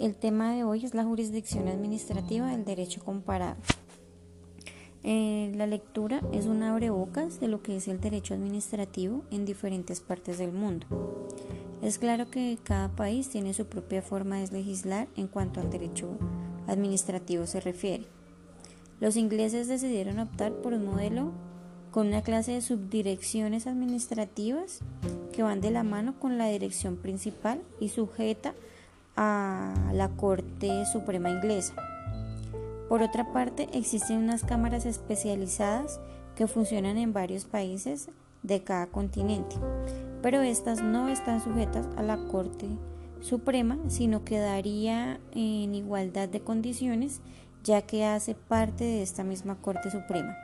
el tema de hoy es la jurisdicción administrativa del derecho comparado. Eh, la lectura es un abrebocas de lo que es el derecho administrativo en diferentes partes del mundo. Es claro que cada país tiene su propia forma de legislar en cuanto al derecho administrativo se refiere. Los ingleses decidieron optar por un modelo con una clase de subdirecciones administrativas que van de la mano con la dirección principal y sujeta a la Corte Suprema inglesa. Por otra parte, existen unas cámaras especializadas que funcionan en varios países de cada continente, pero estas no están sujetas a la Corte Suprema, sino quedaría en igualdad de condiciones ya que hace parte de esta misma Corte Suprema.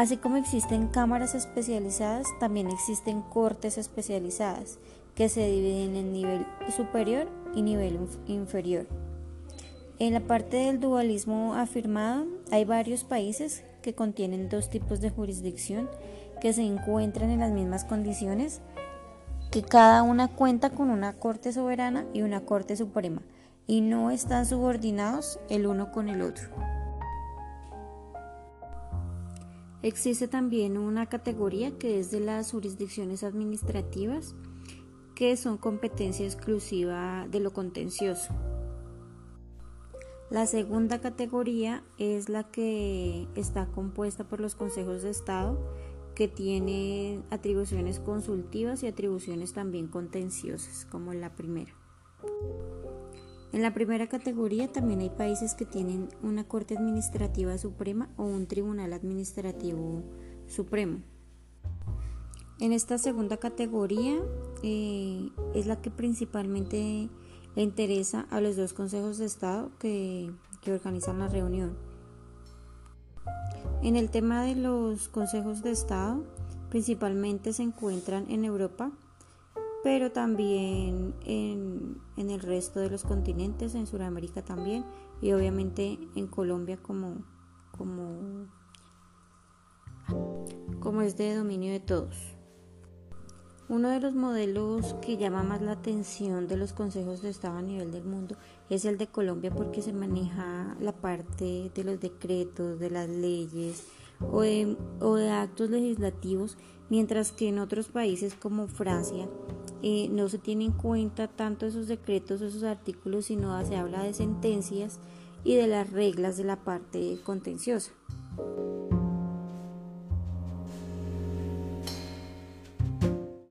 Así como existen cámaras especializadas, también existen cortes especializadas que se dividen en nivel superior y nivel inferior. En la parte del dualismo afirmado, hay varios países que contienen dos tipos de jurisdicción que se encuentran en las mismas condiciones, que cada una cuenta con una Corte Soberana y una Corte Suprema, y no están subordinados el uno con el otro. Existe también una categoría que es de las jurisdicciones administrativas, que son competencia exclusiva de lo contencioso. La segunda categoría es la que está compuesta por los consejos de Estado, que tiene atribuciones consultivas y atribuciones también contenciosas, como la primera. En la primera categoría también hay países que tienen una Corte Administrativa Suprema o un Tribunal Administrativo Supremo. En esta segunda categoría eh, es la que principalmente le interesa a los dos consejos de Estado que, que organizan la reunión. En el tema de los consejos de Estado, principalmente se encuentran en Europa pero también en, el resto de los continentes, en Sudamérica también y obviamente en Colombia como, como, como es de dominio de todos. Uno de los modelos que llama más la atención de los consejos de Estado a nivel del mundo es el de Colombia porque se maneja la parte de los decretos, de las leyes o de, o actos legislativos, mientras que en otros países como Francia eh, no se tiene en cuenta tanto esos decretos, esos artículos, sino se habla de sentencias y de las reglas de la parte contenciosa.